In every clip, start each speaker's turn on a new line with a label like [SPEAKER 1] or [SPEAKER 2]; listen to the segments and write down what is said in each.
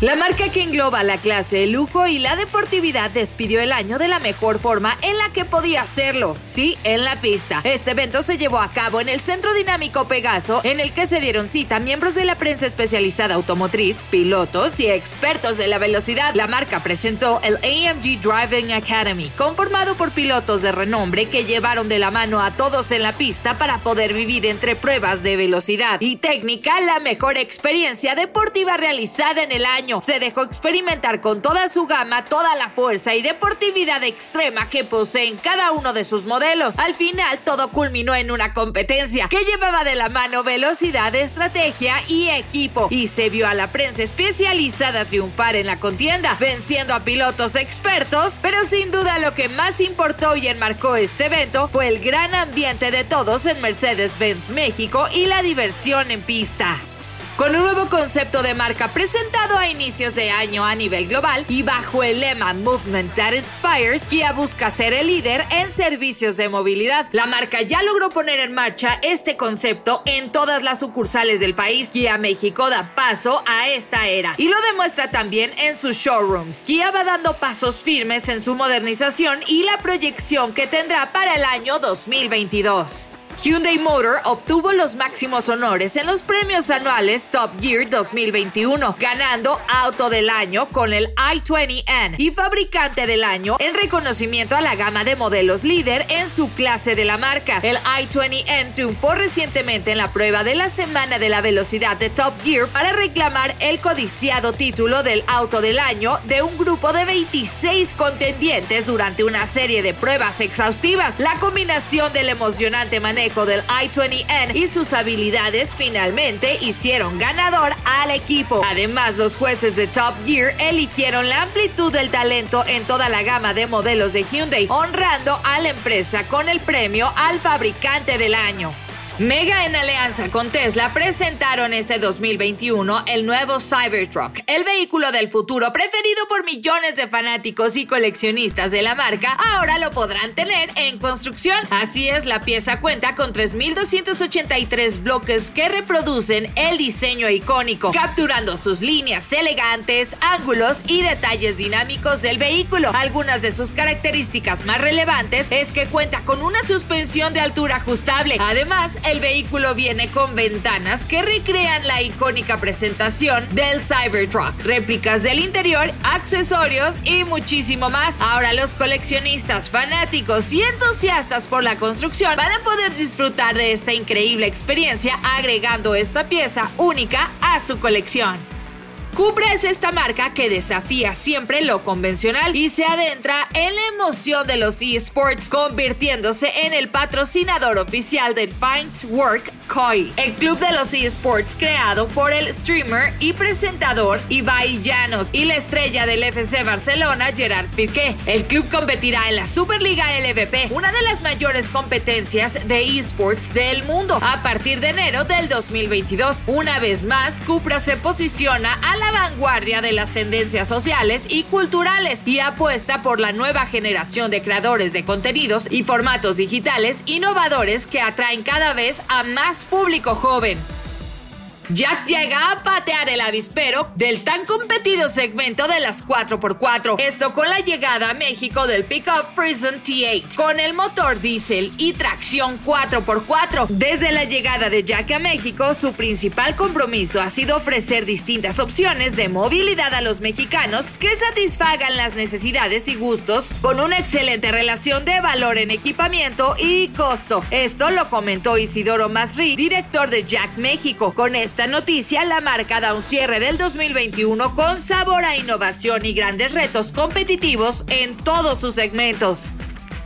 [SPEAKER 1] La marca que engloba la clase, el lujo y la deportividad despidió el año de la mejor forma en la que podía hacerlo, sí, en la pista. Este evento se llevó a cabo en el Centro Dinámico Pegaso, en el que se dieron cita miembros de la prensa especializada automotriz, pilotos y expertos de la velocidad. La marca presentó el AMG Driving Academy, conformado por pilotos de renombre que llevaron de la mano a todos en la pista para poder vivir entre pruebas de velocidad y técnica la mejor experiencia deportiva realizada en el año se dejó experimentar con toda su gama toda la fuerza y deportividad extrema que poseen cada uno de sus modelos. Al final todo culminó en una competencia que llevaba de la mano velocidad, estrategia y equipo y se vio a la prensa especializada triunfar en la contienda, venciendo a pilotos expertos, pero sin duda lo que más importó y enmarcó este evento fue el gran ambiente de todos en Mercedes-Benz México y la diversión en pista. Con un nuevo concepto de marca presentado a inicios de año a nivel global y bajo el lema Movement That Inspires, Kia busca ser el líder en servicios de movilidad. La marca ya logró poner en marcha este concepto en todas las sucursales del país. Kia México da paso a esta era y lo demuestra también en sus showrooms. Kia va dando pasos firmes en su modernización y la proyección que tendrá para el año 2022. Hyundai Motor obtuvo los máximos honores en los premios anuales Top Gear 2021, ganando Auto del Año con el i20N y Fabricante del Año en reconocimiento a la gama de modelos líder en su clase de la marca. El i20N triunfó recientemente en la prueba de la Semana de la Velocidad de Top Gear para reclamar el codiciado título del Auto del Año de un grupo de 26 contendientes durante una serie de pruebas exhaustivas. La combinación del emocionante manejo del i20N y sus habilidades finalmente hicieron ganador al equipo. Además, los jueces de Top Gear eligieron la amplitud del talento en toda la gama de modelos de Hyundai, honrando a la empresa con el premio al fabricante del año. Mega en alianza con Tesla presentaron este 2021 el nuevo Cybertruck, el vehículo del futuro preferido por millones de fanáticos y coleccionistas de la marca. Ahora lo podrán tener en construcción. Así es, la pieza cuenta con 3.283 bloques que reproducen el diseño icónico, capturando sus líneas elegantes, ángulos y detalles dinámicos del vehículo. Algunas de sus características más relevantes es que cuenta con una suspensión de altura ajustable. Además, el vehículo viene con ventanas que recrean la icónica presentación del Cybertruck, réplicas del interior, accesorios y muchísimo más. Ahora los coleccionistas, fanáticos y entusiastas por la construcción van a poder disfrutar de esta increíble experiencia agregando esta pieza única a su colección. Cupra es esta marca que desafía siempre lo convencional y se adentra en la emoción de los esports, convirtiéndose en el patrocinador oficial de Finds Work Koi, el club de los esports creado por el streamer y presentador Ibai Llanos y la estrella del FC Barcelona Gerard Piqué. El club competirá en la Superliga LVP, una de las mayores competencias de esports del mundo, a partir de enero del 2022. Una vez más, Cupra se posiciona a la vanguardia de las tendencias sociales y culturales y apuesta por la nueva generación de creadores de contenidos y formatos digitales innovadores que atraen cada vez a más público joven. Jack llega a patear el avispero del tan competido segmento de las 4x4. Esto con la llegada a México del pickup Frison T8 con el motor diésel y tracción 4x4. Desde la llegada de Jack a México, su principal compromiso ha sido ofrecer distintas opciones de movilidad a los mexicanos que satisfagan las necesidades y gustos con una excelente relación de valor en equipamiento y costo. Esto lo comentó Isidoro Masri, director de Jack México. Con esta noticia, la marca da un cierre del 2021 con sabor a innovación y grandes retos competitivos en todos sus segmentos.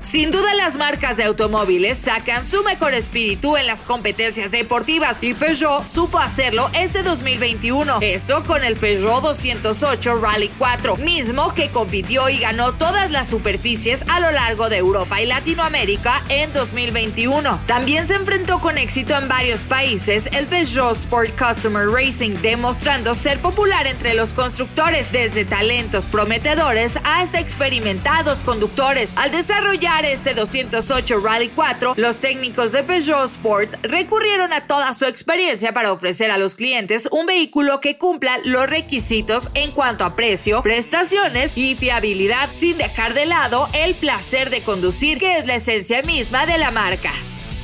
[SPEAKER 1] Sin duda las marcas de automóviles sacan su mejor espíritu en las competencias deportivas y Peugeot supo hacerlo este 2021. Esto con el Peugeot 208 Rally 4, mismo que compitió y ganó todas las superficies a lo largo de Europa y Latinoamérica en 2021. También se enfrentó con éxito en varios países el Peugeot Sport Customer Racing, demostrando ser popular entre los constructores, desde talentos prometedores hasta experimentados conductores. Al desarrollar este 208 Rally 4, los técnicos de Peugeot Sport recurrieron a toda su experiencia para ofrecer a los clientes un vehículo que cumpla los requisitos en cuanto a precio, prestaciones y fiabilidad, sin dejar de lado el placer de conducir, que es la esencia misma de la marca.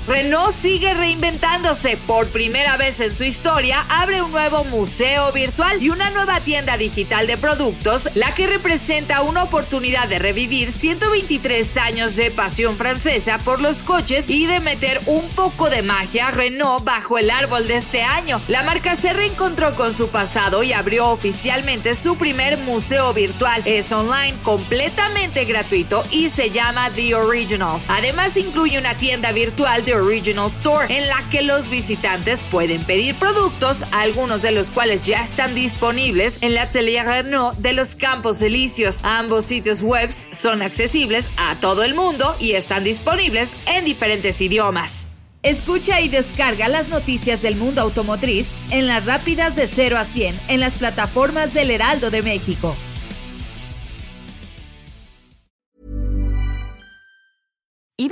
[SPEAKER 1] Renault sigue reinventándose. Por primera vez en su historia, abre un nuevo museo virtual y una nueva tienda digital de productos, la que representa una oportunidad de revivir 123 años de pasión francesa por los coches y de meter un poco de magia Renault bajo el árbol de este año. La marca se reencontró con su pasado y abrió oficialmente su primer museo virtual. Es online, completamente gratuito y se llama The Originals. Además incluye una tienda virtual de Original Store, en la que los visitantes pueden pedir productos, algunos de los cuales ya están disponibles en la Atelier Renault de los Campos Elíseos. Ambos sitios web son accesibles a todo el mundo y están disponibles en diferentes idiomas. Escucha y descarga las noticias del mundo automotriz en las rápidas de 0 a 100 en las plataformas del Heraldo de México.